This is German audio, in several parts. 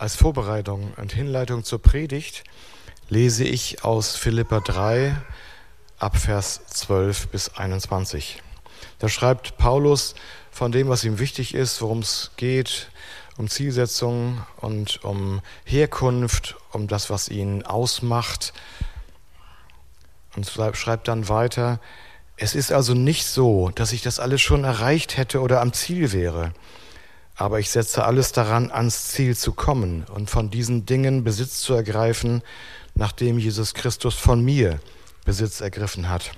Als Vorbereitung und Hinleitung zur Predigt lese ich aus Philippa 3 ab Vers 12 bis 21. Da schreibt Paulus von dem, was ihm wichtig ist, worum es geht, um Zielsetzung und um Herkunft, um das, was ihn ausmacht. Und schreibt dann weiter, es ist also nicht so, dass ich das alles schon erreicht hätte oder am Ziel wäre. Aber ich setze alles daran, ans Ziel zu kommen und von diesen Dingen Besitz zu ergreifen, nachdem Jesus Christus von mir Besitz ergriffen hat.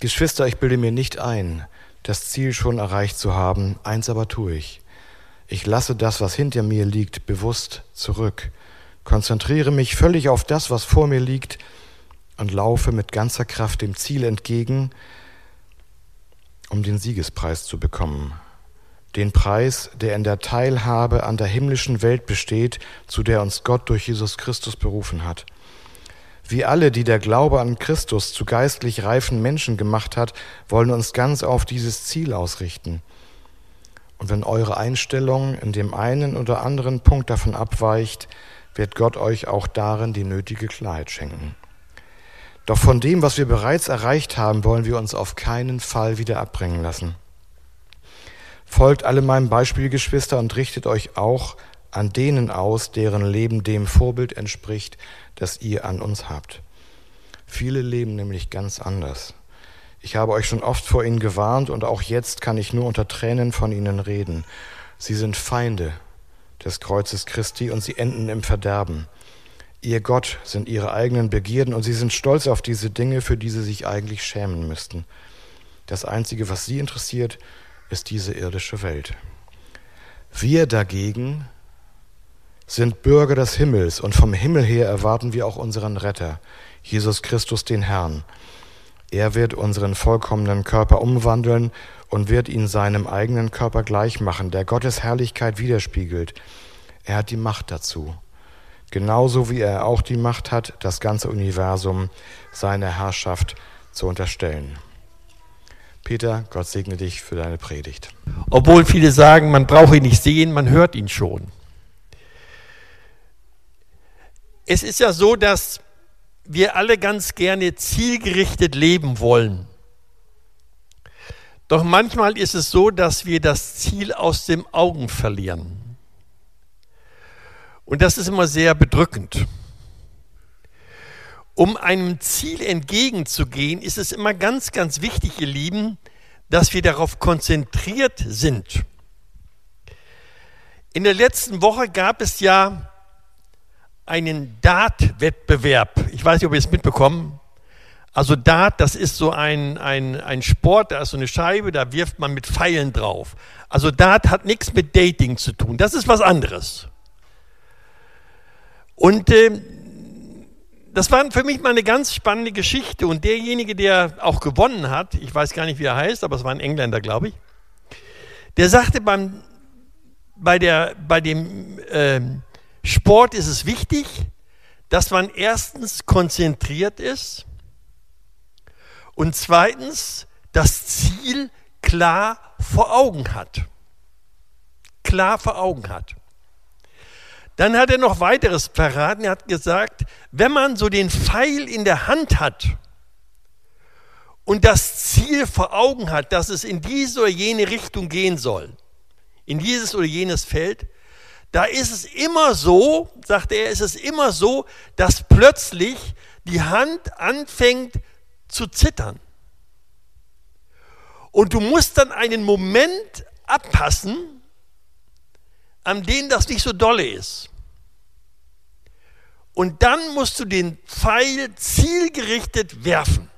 Geschwister, ich bilde mir nicht ein, das Ziel schon erreicht zu haben, eins aber tue ich. Ich lasse das, was hinter mir liegt, bewusst zurück, konzentriere mich völlig auf das, was vor mir liegt und laufe mit ganzer Kraft dem Ziel entgegen, um den Siegespreis zu bekommen den Preis, der in der Teilhabe an der himmlischen Welt besteht, zu der uns Gott durch Jesus Christus berufen hat. Wie alle, die der Glaube an Christus zu geistlich reifen Menschen gemacht hat, wollen uns ganz auf dieses Ziel ausrichten. Und wenn eure Einstellung in dem einen oder anderen Punkt davon abweicht, wird Gott euch auch darin die nötige Klarheit schenken. Doch von dem, was wir bereits erreicht haben, wollen wir uns auf keinen Fall wieder abbringen lassen. Folgt alle meinem Beispiel, Geschwister, und richtet euch auch an denen aus, deren Leben dem Vorbild entspricht, das ihr an uns habt. Viele leben nämlich ganz anders. Ich habe euch schon oft vor ihnen gewarnt und auch jetzt kann ich nur unter Tränen von ihnen reden. Sie sind Feinde des Kreuzes Christi und sie enden im Verderben. Ihr Gott sind ihre eigenen Begierden und sie sind stolz auf diese Dinge, für die sie sich eigentlich schämen müssten. Das Einzige, was sie interessiert, ist diese irdische Welt. Wir dagegen sind Bürger des Himmels und vom Himmel her erwarten wir auch unseren Retter, Jesus Christus den Herrn. Er wird unseren vollkommenen Körper umwandeln und wird ihn seinem eigenen Körper gleich machen, der Gottes Herrlichkeit widerspiegelt. Er hat die Macht dazu. Genauso wie er auch die Macht hat, das ganze Universum seiner Herrschaft zu unterstellen. Peter, Gott segne dich für deine Predigt. Obwohl viele sagen, man braucht ihn nicht sehen, man hört ihn schon. Es ist ja so, dass wir alle ganz gerne zielgerichtet leben wollen. Doch manchmal ist es so, dass wir das Ziel aus dem Augen verlieren. Und das ist immer sehr bedrückend. Um einem Ziel entgegenzugehen, ist es immer ganz, ganz wichtig, ihr Lieben, dass wir darauf konzentriert sind. In der letzten Woche gab es ja einen Dart-Wettbewerb. Ich weiß nicht, ob ihr es mitbekommen. Also Dart, das ist so ein, ein, ein Sport, da ist so eine Scheibe, da wirft man mit Pfeilen drauf. Also Dart hat nichts mit Dating zu tun. Das ist was anderes. Und äh, das war für mich mal eine ganz spannende Geschichte. Und derjenige, der auch gewonnen hat, ich weiß gar nicht, wie er heißt, aber es war ein Engländer, glaube ich, der sagte, beim, bei, der, bei dem äh, Sport ist es wichtig, dass man erstens konzentriert ist und zweitens das Ziel klar vor Augen hat. Klar vor Augen hat. Dann hat er noch weiteres verraten. Er hat gesagt, wenn man so den Pfeil in der Hand hat und das Ziel vor Augen hat, dass es in diese oder jene Richtung gehen soll, in dieses oder jenes Feld, da ist es immer so, sagt er, ist es immer so, dass plötzlich die Hand anfängt zu zittern. Und du musst dann einen Moment abpassen, an denen das nicht so dolle ist. Und dann musst du den Pfeil zielgerichtet werfen.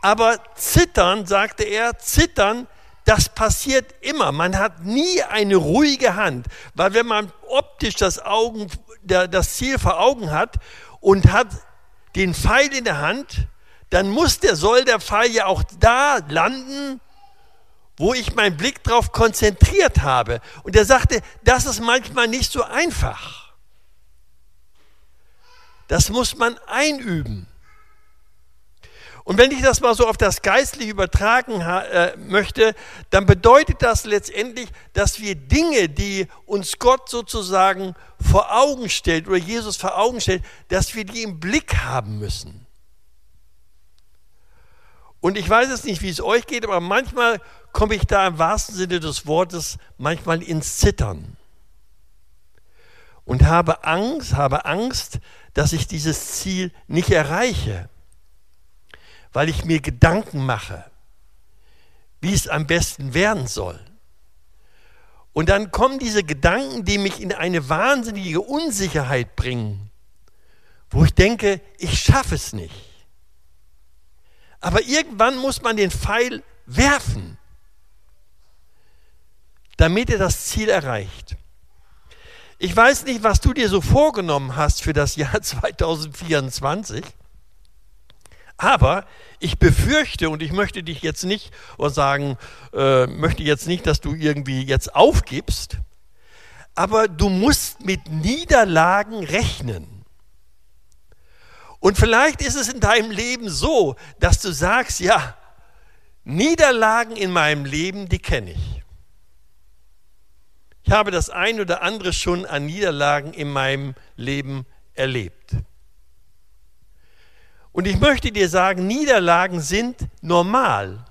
Aber zittern, sagte er, zittern, das passiert immer. Man hat nie eine ruhige Hand, weil wenn man optisch das, Augen, das Ziel vor Augen hat und hat den Pfeil in der Hand, dann muss der, soll der Pfeil ja auch da landen, wo ich meinen Blick darauf konzentriert habe. Und er sagte, das ist manchmal nicht so einfach. Das muss man einüben. Und wenn ich das mal so auf das Geistliche übertragen äh, möchte, dann bedeutet das letztendlich, dass wir Dinge, die uns Gott sozusagen vor Augen stellt oder Jesus vor Augen stellt, dass wir die im Blick haben müssen. Und ich weiß es nicht, wie es euch geht, aber manchmal komme ich da im wahrsten Sinne des Wortes manchmal ins Zittern und habe Angst, habe Angst, dass ich dieses Ziel nicht erreiche weil ich mir Gedanken mache, wie es am besten werden soll. Und dann kommen diese Gedanken, die mich in eine wahnsinnige Unsicherheit bringen, wo ich denke, ich schaffe es nicht. Aber irgendwann muss man den Pfeil werfen, damit er das Ziel erreicht. Ich weiß nicht, was du dir so vorgenommen hast für das Jahr 2024. Aber ich befürchte, und ich möchte dich jetzt nicht oder sagen, äh, möchte jetzt nicht, dass du irgendwie jetzt aufgibst, aber du musst mit Niederlagen rechnen. Und vielleicht ist es in deinem Leben so, dass du sagst, ja, Niederlagen in meinem Leben, die kenne ich. Ich habe das ein oder andere schon an Niederlagen in meinem Leben erlebt. Und ich möchte dir sagen, Niederlagen sind normal.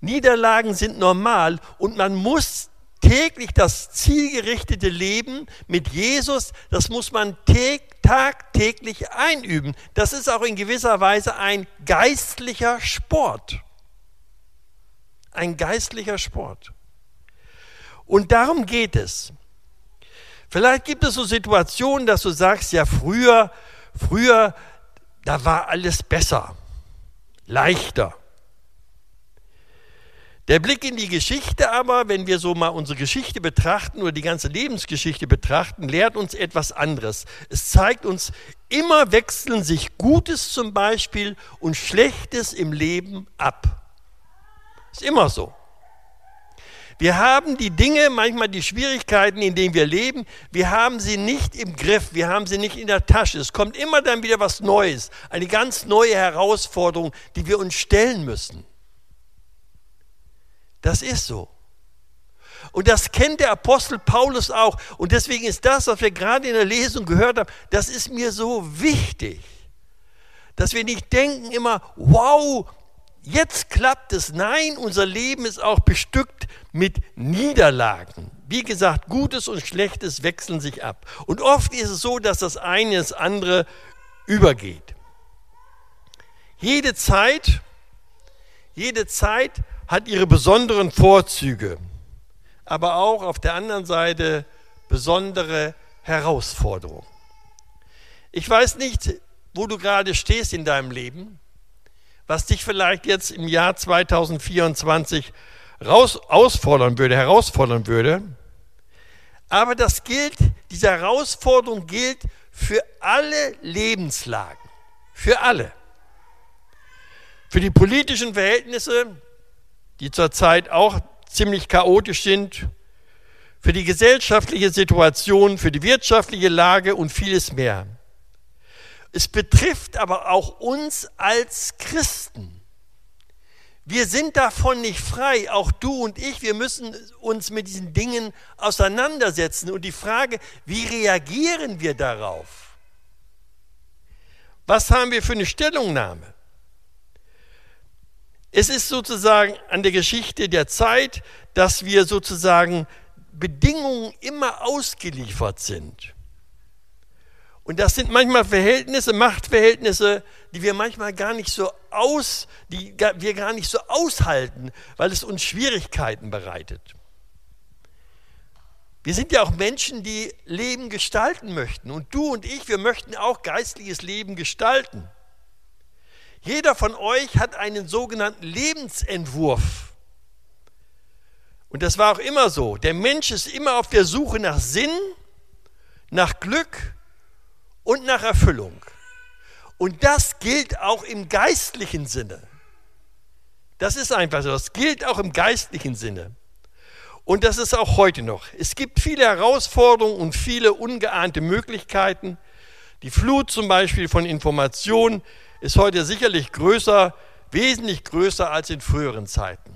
Niederlagen sind normal und man muss täglich das zielgerichtete Leben mit Jesus, das muss man tagtäglich einüben. Das ist auch in gewisser Weise ein geistlicher Sport. Ein geistlicher Sport. Und darum geht es. Vielleicht gibt es so Situationen, dass du sagst, ja früher Früher, da war alles besser, leichter. Der Blick in die Geschichte aber, wenn wir so mal unsere Geschichte betrachten oder die ganze Lebensgeschichte betrachten, lehrt uns etwas anderes. Es zeigt uns, immer wechseln sich Gutes zum Beispiel und Schlechtes im Leben ab. Ist immer so. Wir haben die Dinge, manchmal die Schwierigkeiten, in denen wir leben, wir haben sie nicht im Griff, wir haben sie nicht in der Tasche. Es kommt immer dann wieder was Neues, eine ganz neue Herausforderung, die wir uns stellen müssen. Das ist so. Und das kennt der Apostel Paulus auch. Und deswegen ist das, was wir gerade in der Lesung gehört haben, das ist mir so wichtig. Dass wir nicht denken immer, wow, jetzt klappt es. Nein, unser Leben ist auch bestückt mit Niederlagen. Wie gesagt, Gutes und Schlechtes wechseln sich ab. Und oft ist es so, dass das eine ins andere übergeht. Jede Zeit, jede Zeit hat ihre besonderen Vorzüge, aber auch auf der anderen Seite besondere Herausforderungen. Ich weiß nicht, wo du gerade stehst in deinem Leben was dich vielleicht jetzt im Jahr 2024 raus, ausfordern würde, herausfordern würde. Aber das gilt, diese Herausforderung gilt für alle Lebenslagen, für alle. Für die politischen Verhältnisse, die zurzeit auch ziemlich chaotisch sind, für die gesellschaftliche Situation, für die wirtschaftliche Lage und vieles mehr. Es betrifft aber auch uns als Christen. Wir sind davon nicht frei, auch du und ich, wir müssen uns mit diesen Dingen auseinandersetzen. Und die Frage, wie reagieren wir darauf? Was haben wir für eine Stellungnahme? Es ist sozusagen an der Geschichte der Zeit, dass wir sozusagen Bedingungen immer ausgeliefert sind. Und das sind manchmal Verhältnisse, Machtverhältnisse, die wir manchmal gar nicht so aus, die wir gar nicht so aushalten, weil es uns Schwierigkeiten bereitet. Wir sind ja auch Menschen, die Leben gestalten möchten. Und du und ich, wir möchten auch geistliches Leben gestalten. Jeder von euch hat einen sogenannten Lebensentwurf. Und das war auch immer so. Der Mensch ist immer auf der Suche nach Sinn, nach Glück, und nach Erfüllung. Und das gilt auch im geistlichen Sinne. Das ist einfach so. Das gilt auch im geistlichen Sinne. Und das ist auch heute noch. Es gibt viele Herausforderungen und viele ungeahnte Möglichkeiten. Die Flut zum Beispiel von Informationen. ist heute sicherlich größer, wesentlich größer als in früheren Zeiten.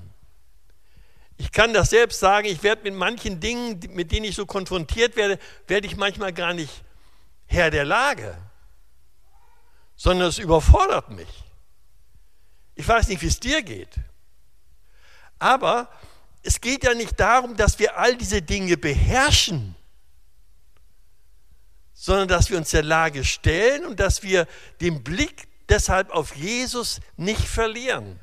Ich kann das selbst sagen, ich werde mit manchen Dingen, mit denen ich so konfrontiert werde, werde ich manchmal gar nicht Herr der Lage, sondern es überfordert mich. Ich weiß nicht, wie es dir geht. Aber es geht ja nicht darum, dass wir all diese Dinge beherrschen, sondern dass wir uns der Lage stellen und dass wir den Blick deshalb auf Jesus nicht verlieren.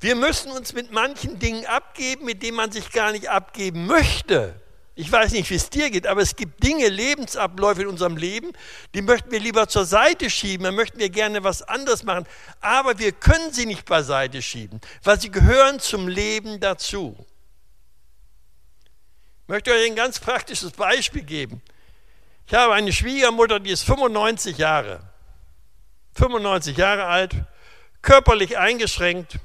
Wir müssen uns mit manchen Dingen abgeben, mit denen man sich gar nicht abgeben möchte. Ich weiß nicht, wie es dir geht, aber es gibt Dinge, Lebensabläufe in unserem Leben, die möchten wir lieber zur Seite schieben, da möchten wir gerne was anderes machen, aber wir können sie nicht beiseite schieben, weil sie gehören zum Leben dazu. Ich möchte euch ein ganz praktisches Beispiel geben. Ich habe eine Schwiegermutter, die ist 95 Jahre, 95 Jahre alt, körperlich eingeschränkt,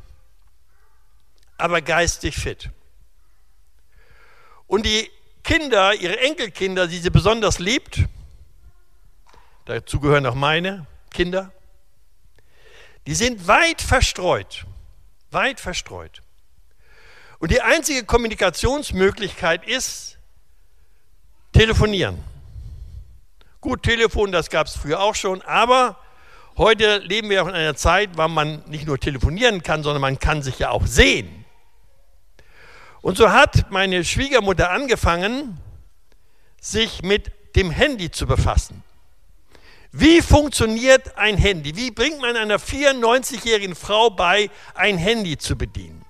aber geistig fit. Und die Kinder, ihre Enkelkinder, die sie besonders liebt, dazu gehören auch meine Kinder, die sind weit verstreut, weit verstreut. Und die einzige Kommunikationsmöglichkeit ist telefonieren. Gut, Telefon, das gab es früher auch schon, aber heute leben wir auch in einer Zeit, wo man nicht nur telefonieren kann, sondern man kann sich ja auch sehen. Und so hat meine Schwiegermutter angefangen, sich mit dem Handy zu befassen. Wie funktioniert ein Handy? Wie bringt man einer 94-jährigen Frau bei, ein Handy zu bedienen?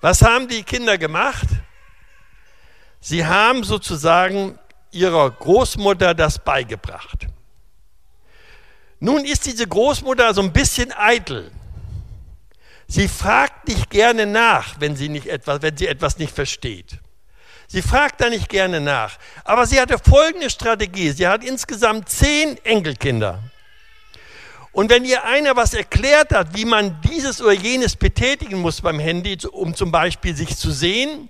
Was haben die Kinder gemacht? Sie haben sozusagen ihrer Großmutter das beigebracht. Nun ist diese Großmutter so ein bisschen eitel. Sie fragt nicht gerne nach, wenn sie, nicht etwas, wenn sie etwas nicht versteht. Sie fragt da nicht gerne nach. Aber sie hatte folgende Strategie. Sie hat insgesamt zehn Enkelkinder. Und wenn ihr einer was erklärt hat, wie man dieses oder jenes betätigen muss beim Handy, um zum Beispiel sich zu sehen,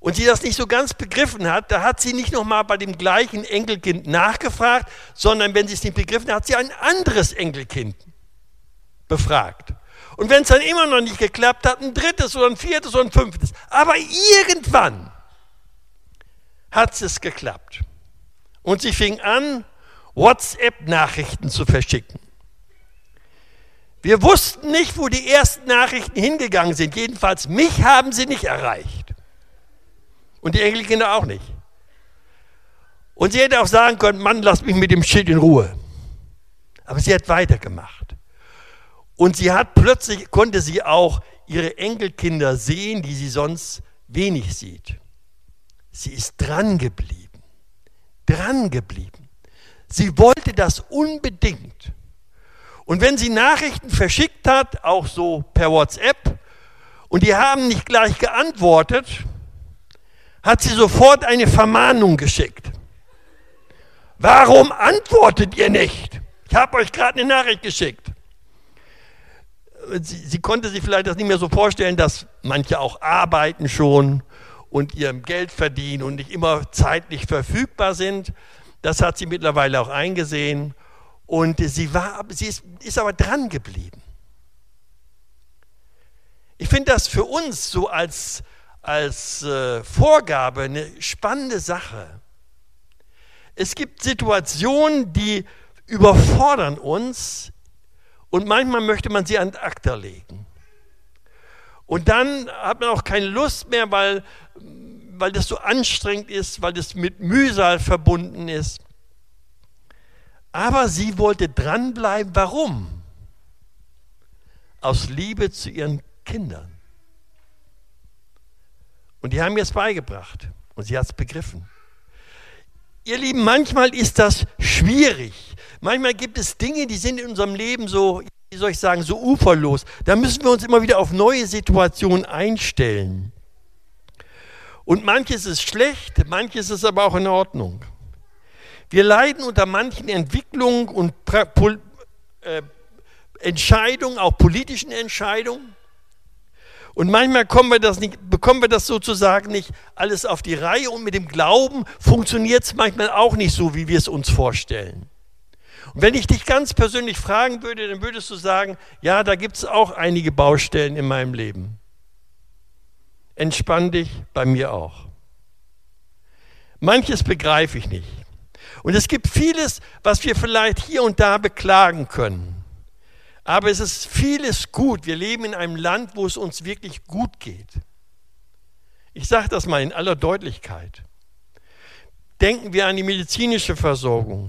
und sie das nicht so ganz begriffen hat, da hat sie nicht nochmal bei dem gleichen Enkelkind nachgefragt, sondern wenn sie es nicht begriffen hat, hat sie ein anderes Enkelkind befragt. Und wenn es dann immer noch nicht geklappt hat, ein drittes oder ein viertes oder ein fünftes. Aber irgendwann hat es geklappt. Und sie fing an, WhatsApp-Nachrichten zu verschicken. Wir wussten nicht, wo die ersten Nachrichten hingegangen sind. Jedenfalls mich haben sie nicht erreicht. Und die Enkelkinder auch nicht. Und sie hätte auch sagen können, Mann, lass mich mit dem Shit in Ruhe. Aber sie hat weitergemacht. Und sie hat plötzlich, konnte sie auch ihre Enkelkinder sehen, die sie sonst wenig sieht. Sie ist dran geblieben. Dran geblieben. Sie wollte das unbedingt. Und wenn sie Nachrichten verschickt hat, auch so per WhatsApp, und die haben nicht gleich geantwortet, hat sie sofort eine Vermahnung geschickt. Warum antwortet ihr nicht? Ich habe euch gerade eine Nachricht geschickt sie, sie konnte sich vielleicht das nicht mehr so vorstellen, dass manche auch arbeiten schon und ihr Geld verdienen und nicht immer zeitlich verfügbar sind. Das hat sie mittlerweile auch eingesehen. Und sie, war, sie ist, ist aber dran geblieben. Ich finde das für uns so als, als äh, Vorgabe eine spannende Sache. Es gibt Situationen, die überfordern uns, und manchmal möchte man sie an Akta legen. Und dann hat man auch keine Lust mehr, weil, weil das so anstrengend ist, weil das mit Mühsal verbunden ist. Aber sie wollte dranbleiben. Warum? Aus Liebe zu ihren Kindern. Und die haben ihr es beigebracht und sie hat es begriffen. Ihr Lieben, manchmal ist das schwierig. Manchmal gibt es Dinge, die sind in unserem Leben so, wie soll ich sagen, so uferlos. Da müssen wir uns immer wieder auf neue Situationen einstellen. Und manches ist schlecht, manches ist aber auch in Ordnung. Wir leiden unter manchen Entwicklungen und äh, Entscheidungen, auch politischen Entscheidungen. Und manchmal wir das nicht, bekommen wir das sozusagen nicht alles auf die Reihe und mit dem Glauben funktioniert es manchmal auch nicht so, wie wir es uns vorstellen. Und wenn ich dich ganz persönlich fragen würde, dann würdest du sagen, ja, da gibt es auch einige Baustellen in meinem Leben. Entspann dich, bei mir auch. Manches begreife ich nicht. Und es gibt vieles, was wir vielleicht hier und da beklagen können. Aber es ist vieles gut. Wir leben in einem Land, wo es uns wirklich gut geht. Ich sage das mal in aller Deutlichkeit. Denken wir an die medizinische Versorgung.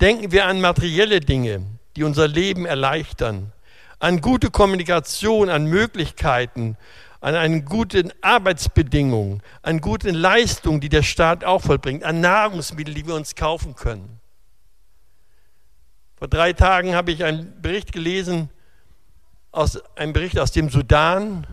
Denken wir an materielle Dinge, die unser Leben erleichtern. An gute Kommunikation, an Möglichkeiten, an einen guten Arbeitsbedingungen, an guten Leistungen, die der Staat auch vollbringt, an Nahrungsmittel, die wir uns kaufen können. Vor drei Tagen habe ich einen Bericht gelesen, aus, einen Bericht aus dem Sudan,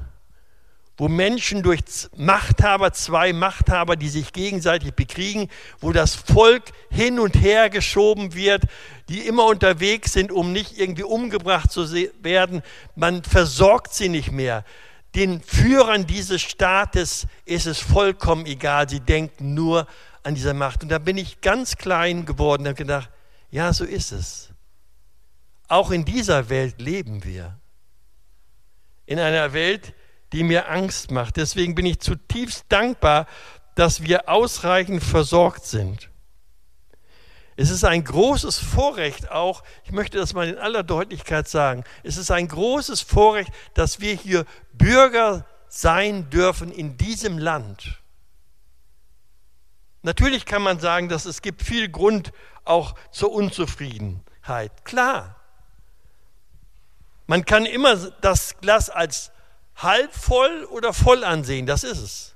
wo Menschen durch Machthaber, zwei Machthaber, die sich gegenseitig bekriegen, wo das Volk hin und her geschoben wird, die immer unterwegs sind, um nicht irgendwie umgebracht zu werden. Man versorgt sie nicht mehr den Führern dieses Staates ist es vollkommen egal. Sie denken nur an diese Macht. Und da bin ich ganz klein geworden und habe gedacht, ja, so ist es. Auch in dieser Welt leben wir. In einer Welt, die mir Angst macht. Deswegen bin ich zutiefst dankbar, dass wir ausreichend versorgt sind. Es ist ein großes Vorrecht auch, ich möchte das mal in aller Deutlichkeit sagen, es ist ein großes Vorrecht, dass wir hier Bürger sein dürfen in diesem Land. Natürlich kann man sagen, dass es gibt viel Grund auch zur Unzufriedenheit. Klar. Man kann immer das Glas als halb voll oder voll ansehen, das ist es.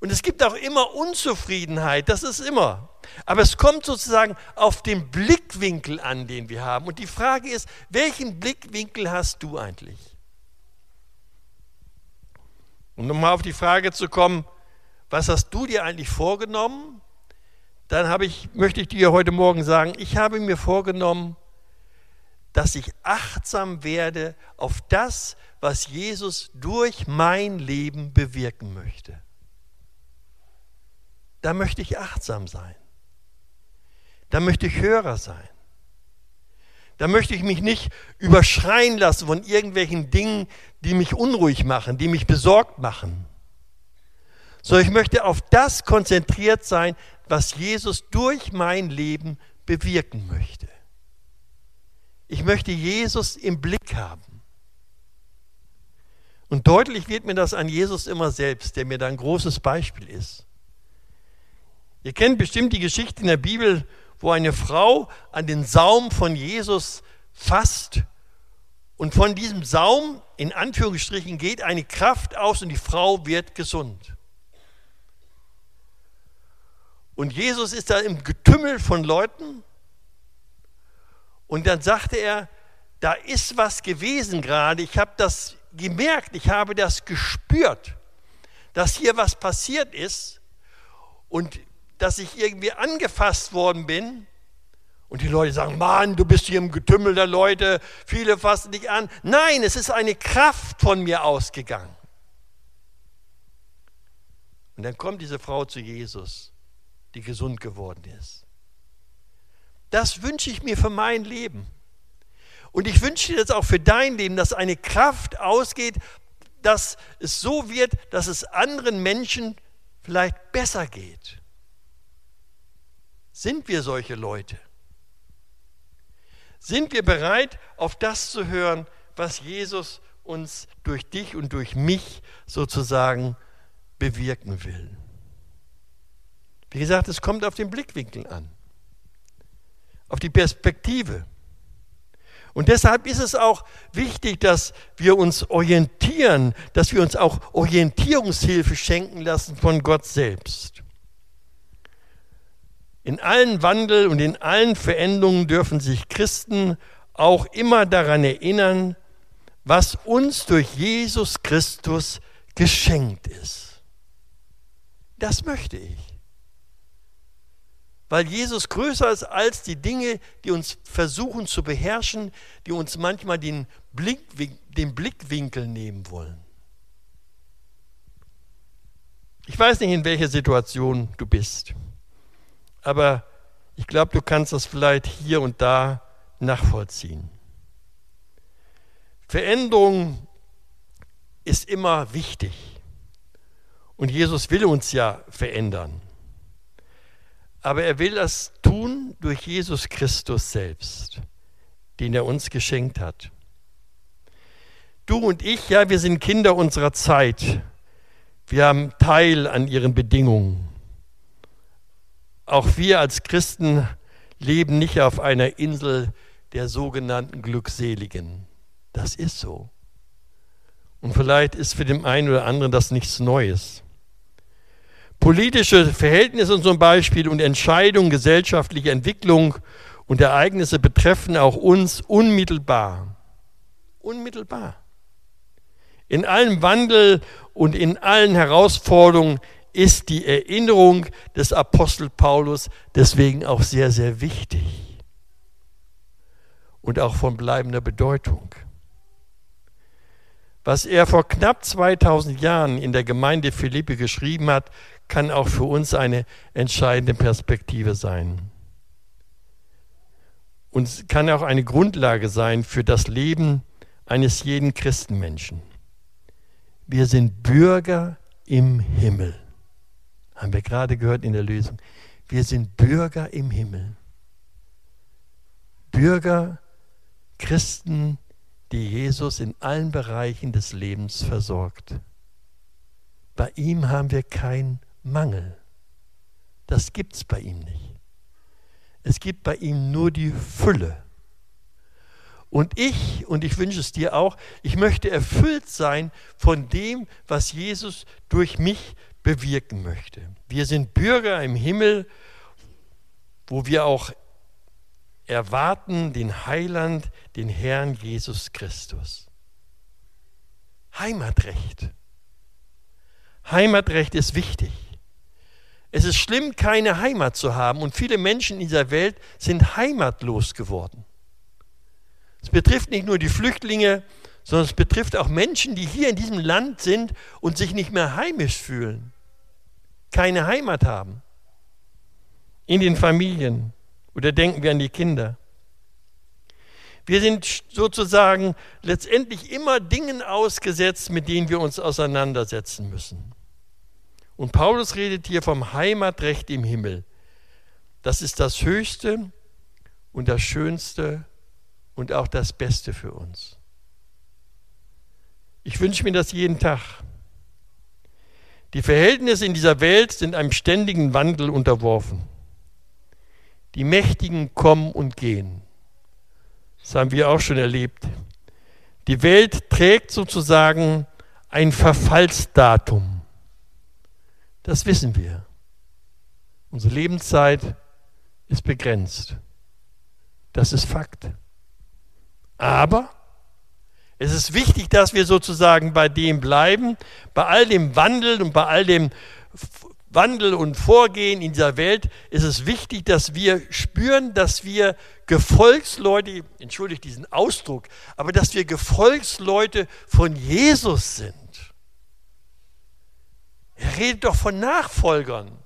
Und es gibt auch immer Unzufriedenheit, das ist immer. Aber es kommt sozusagen auf den Blickwinkel an, den wir haben. Und die Frage ist, welchen Blickwinkel hast du eigentlich? Um nochmal auf die Frage zu kommen, was hast du dir eigentlich vorgenommen? Dann ich, möchte ich dir heute Morgen sagen, ich habe mir vorgenommen, dass ich achtsam werde auf das, was Jesus durch mein Leben bewirken möchte. Da möchte ich achtsam sein. Da möchte ich Hörer sein. Da möchte ich mich nicht überschreien lassen von irgendwelchen Dingen, die mich unruhig machen, die mich besorgt machen. Sondern ich möchte auf das konzentriert sein, was Jesus durch mein Leben bewirken möchte. Ich möchte Jesus im Blick haben. Und deutlich wird mir das an Jesus immer selbst, der mir da ein großes Beispiel ist. Ihr kennt bestimmt die Geschichte in der Bibel wo eine Frau an den Saum von Jesus fasst und von diesem Saum, in Anführungsstrichen, geht eine Kraft aus und die Frau wird gesund. Und Jesus ist da im Getümmel von Leuten und dann sagte er, da ist was gewesen gerade, ich habe das gemerkt, ich habe das gespürt, dass hier was passiert ist und dass ich irgendwie angefasst worden bin. Und die Leute sagen, Mann, du bist hier im Getümmel der Leute, viele fassen dich an. Nein, es ist eine Kraft von mir ausgegangen. Und dann kommt diese Frau zu Jesus, die gesund geworden ist. Das wünsche ich mir für mein Leben. Und ich wünsche dir das auch für dein Leben, dass eine Kraft ausgeht, dass es so wird, dass es anderen Menschen vielleicht besser geht. Sind wir solche Leute? Sind wir bereit, auf das zu hören, was Jesus uns durch dich und durch mich sozusagen bewirken will? Wie gesagt, es kommt auf den Blickwinkel an, auf die Perspektive. Und deshalb ist es auch wichtig, dass wir uns orientieren, dass wir uns auch Orientierungshilfe schenken lassen von Gott selbst. In allen Wandel und in allen Veränderungen dürfen sich Christen auch immer daran erinnern, was uns durch Jesus Christus geschenkt ist. Das möchte ich. Weil Jesus größer ist als die Dinge, die uns versuchen zu beherrschen, die uns manchmal den, Blick, den Blickwinkel nehmen wollen. Ich weiß nicht, in welcher Situation du bist, aber ich glaube, du kannst das vielleicht hier und da nachvollziehen. Veränderung ist immer wichtig und Jesus will uns ja verändern. Aber er will das tun durch Jesus Christus selbst, den er uns geschenkt hat. Du und ich, ja, wir sind Kinder unserer Zeit. Wir haben Teil an ihren Bedingungen. Auch wir als Christen leben nicht auf einer Insel der sogenannten Glückseligen. Das ist so. Und vielleicht ist für den einen oder anderen das nichts Neues. Politische Verhältnisse zum Beispiel und Entscheidungen, gesellschaftliche Entwicklung und Ereignisse betreffen auch uns unmittelbar. Unmittelbar. In allem Wandel und in allen Herausforderungen ist die Erinnerung des Apostel Paulus deswegen auch sehr, sehr wichtig und auch von bleibender Bedeutung. Was er vor knapp 2000 Jahren in der Gemeinde Philippi geschrieben hat, kann auch für uns eine entscheidende Perspektive sein. Und kann auch eine Grundlage sein für das Leben eines jeden Christenmenschen. Wir sind Bürger im Himmel. Haben wir gerade gehört in der Lösung. Wir sind Bürger im Himmel. Bürger, Christen, die Jesus in allen Bereichen des Lebens versorgt. Bei ihm haben wir keinen Mangel. Das gibt es bei ihm nicht. Es gibt bei ihm nur die Fülle. Und ich, und ich wünsche es dir auch, ich möchte erfüllt sein von dem, was Jesus durch mich bewirken möchte. Wir sind Bürger im Himmel, wo wir auch erwarten den Heiland, den Herrn Jesus Christus. Heimatrecht. Heimatrecht ist wichtig. Es ist schlimm, keine Heimat zu haben und viele Menschen in dieser Welt sind heimatlos geworden. Es betrifft nicht nur die Flüchtlinge, sondern es betrifft auch Menschen, die hier in diesem Land sind und sich nicht mehr heimisch fühlen, keine Heimat haben. In den Familien oder denken wir an die Kinder. Wir sind sozusagen letztendlich immer Dingen ausgesetzt, mit denen wir uns auseinandersetzen müssen. Und Paulus redet hier vom Heimatrecht im Himmel. Das ist das Höchste und das Schönste und auch das Beste für uns. Ich wünsche mir das jeden Tag. Die Verhältnisse in dieser Welt sind einem ständigen Wandel unterworfen. Die Mächtigen kommen und gehen. Das haben wir auch schon erlebt. Die Welt trägt sozusagen ein Verfallsdatum. Das wissen wir. Unsere Lebenszeit ist begrenzt. Das ist Fakt. Aber es ist wichtig, dass wir sozusagen bei dem bleiben, bei all dem Wandel und bei all dem Wandel und Vorgehen in dieser Welt ist es wichtig, dass wir spüren, dass wir Gefolgsleute, entschuldigt diesen Ausdruck, aber dass wir Gefolgsleute von Jesus sind. Er redet doch von Nachfolgern.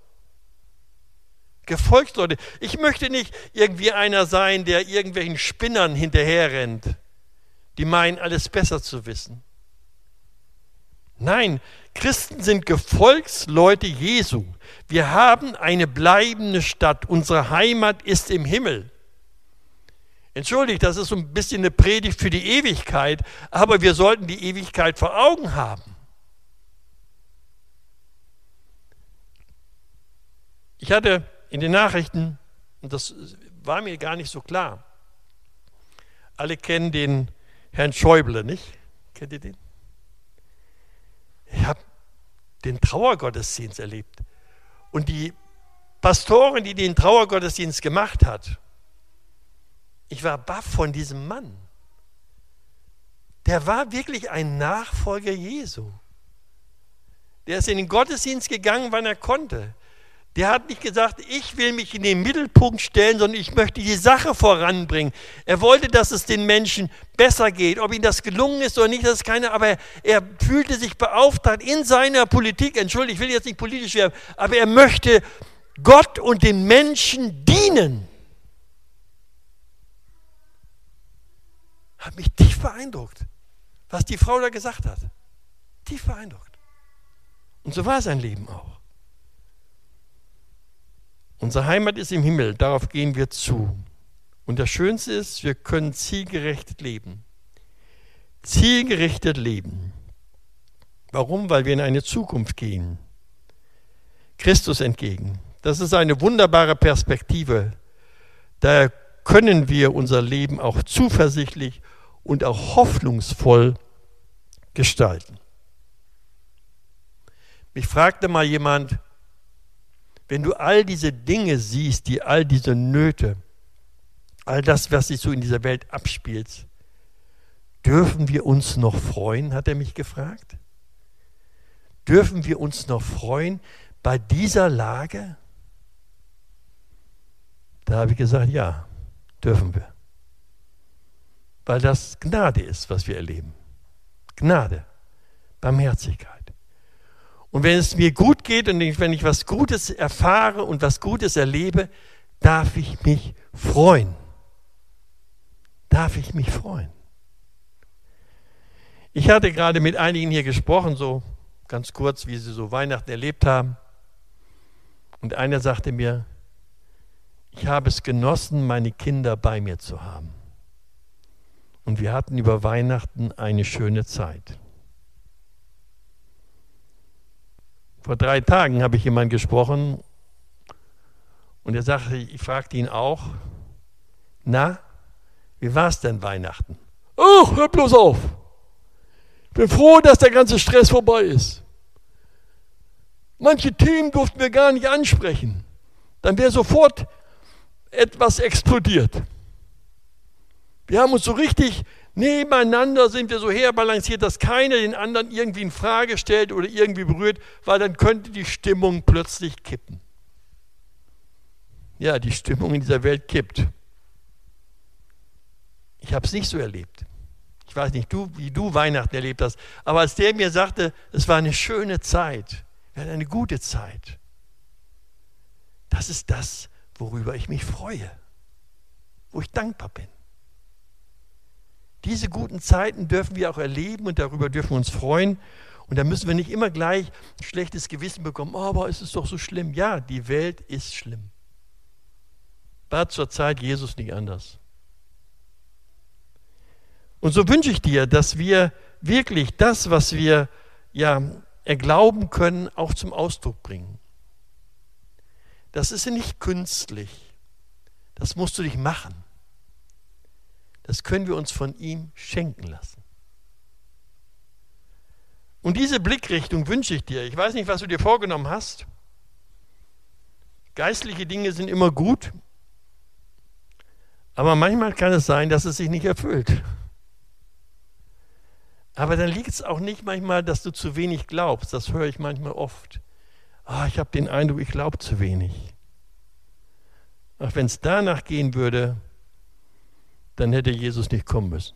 Gefolgsleute. Ich möchte nicht irgendwie einer sein, der irgendwelchen Spinnern hinterherrennt, die meinen, alles besser zu wissen. Nein, Christen sind Gefolgsleute Jesu. Wir haben eine bleibende Stadt. Unsere Heimat ist im Himmel. Entschuldigt, das ist so ein bisschen eine Predigt für die Ewigkeit, aber wir sollten die Ewigkeit vor Augen haben. Ich hatte in den Nachrichten, und das war mir gar nicht so klar, alle kennen den Herrn Schäuble, nicht? Kennt ihr den? Ich habe den Trauergottesdienst erlebt. Und die Pastorin, die den Trauergottesdienst gemacht hat, ich war baff von diesem Mann. Der war wirklich ein Nachfolger Jesu. Der ist in den Gottesdienst gegangen, wann er konnte. Der hat nicht gesagt, ich will mich in den Mittelpunkt stellen, sondern ich möchte die Sache voranbringen. Er wollte, dass es den Menschen besser geht. Ob ihm das gelungen ist oder nicht, das ist keine, aber er, fühlte sich beauftragt in seiner Politik, entschuldige, ich will jetzt nicht politisch werden, aber er möchte Gott und den Menschen dienen. Hat mich tief beeindruckt, was die Frau da gesagt hat. Tief beeindruckt. Und so war sein Leben auch. Unsere Heimat ist im Himmel, darauf gehen wir zu. Und das Schönste ist, wir können zielgerichtet leben. Zielgerichtet leben. Warum? Weil wir in eine Zukunft gehen. Christus entgegen. Das ist eine wunderbare Perspektive. Da können wir unser Leben auch zuversichtlich und auch hoffnungsvoll gestalten. Mich fragte mal jemand, wenn du all diese Dinge siehst, die all diese Nöte, all das, was sich so in dieser Welt abspielt, dürfen wir uns noch freuen, hat er mich gefragt. Dürfen wir uns noch freuen bei dieser Lage? Da habe ich gesagt, ja, dürfen wir. Weil das Gnade ist, was wir erleben. Gnade, Barmherzigkeit. Und wenn es mir gut geht und wenn ich was Gutes erfahre und was Gutes erlebe, darf ich mich freuen. Darf ich mich freuen. Ich hatte gerade mit einigen hier gesprochen, so ganz kurz, wie sie so Weihnachten erlebt haben. Und einer sagte mir, ich habe es genossen, meine Kinder bei mir zu haben. Und wir hatten über Weihnachten eine schöne Zeit. Vor drei Tagen habe ich jemand gesprochen und er sagte, ich fragte ihn auch, na, wie war es denn Weihnachten? Ach, hör bloß auf. Ich bin froh, dass der ganze Stress vorbei ist. Manche Themen durften wir gar nicht ansprechen. Dann wäre sofort etwas explodiert. Wir haben uns so richtig Nebeneinander sind wir so herbalanciert, dass keiner den anderen irgendwie in Frage stellt oder irgendwie berührt, weil dann könnte die Stimmung plötzlich kippen. Ja, die Stimmung in dieser Welt kippt. Ich habe es nicht so erlebt. Ich weiß nicht, du, wie du Weihnachten erlebt hast, aber als der mir sagte, es war eine schöne Zeit, wir hatten eine gute Zeit, das ist das, worüber ich mich freue, wo ich dankbar bin. Diese guten Zeiten dürfen wir auch erleben und darüber dürfen wir uns freuen. Und da müssen wir nicht immer gleich schlechtes Gewissen bekommen, oh, aber es ist doch so schlimm. Ja, die Welt ist schlimm. War zur Zeit Jesus nicht anders. Und so wünsche ich dir, dass wir wirklich das, was wir ja erglauben können, auch zum Ausdruck bringen. Das ist ja nicht künstlich. Das musst du dich machen das können wir uns von ihm schenken lassen. Und diese Blickrichtung wünsche ich dir. Ich weiß nicht, was du dir vorgenommen hast. Geistliche Dinge sind immer gut, aber manchmal kann es sein, dass es sich nicht erfüllt. Aber dann liegt es auch nicht manchmal, dass du zu wenig glaubst. Das höre ich manchmal oft. Oh, ich habe den Eindruck, ich glaube zu wenig. Ach, wenn es danach gehen würde, dann hätte Jesus nicht kommen müssen.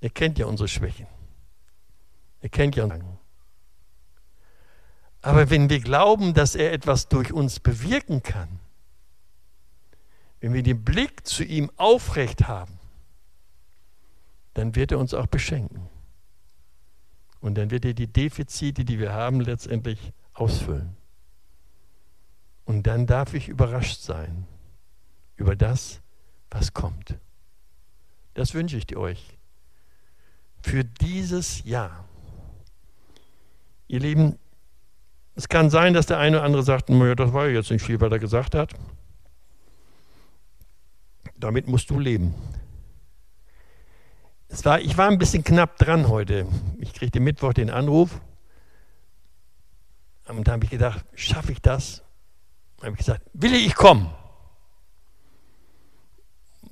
Er kennt ja unsere Schwächen. Er kennt ja unsere Aber wenn wir glauben, dass er etwas durch uns bewirken kann, wenn wir den Blick zu ihm aufrecht haben, dann wird er uns auch beschenken. Und dann wird er die Defizite, die wir haben, letztendlich ausfüllen. Und dann darf ich überrascht sein über das, was kommt. Das wünsche ich euch für dieses Jahr. Ihr Lieben, es kann sein, dass der eine oder andere sagt, naja, das war ja jetzt nicht viel, was er gesagt hat. Damit musst du leben. Es war, ich war ein bisschen knapp dran heute. Ich kriegte Mittwoch den Anruf. Und da habe ich gedacht, schaffe ich das? Da habe ich gesagt, will ich kommen?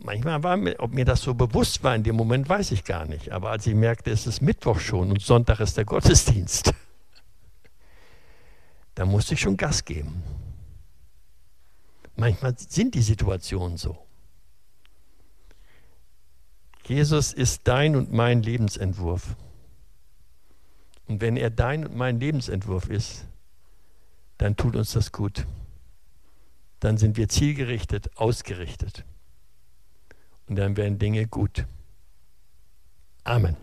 Manchmal war mir, ob mir das so bewusst war in dem Moment, weiß ich gar nicht. Aber als ich merkte, es ist Mittwoch schon und Sonntag ist der Gottesdienst, da musste ich schon Gas geben. Manchmal sind die Situationen so. Jesus ist dein und mein Lebensentwurf. Und wenn er dein und mein Lebensentwurf ist, dann tut uns das gut. Dann sind wir zielgerichtet, ausgerichtet. Und dann werden Dinge gut. Amen.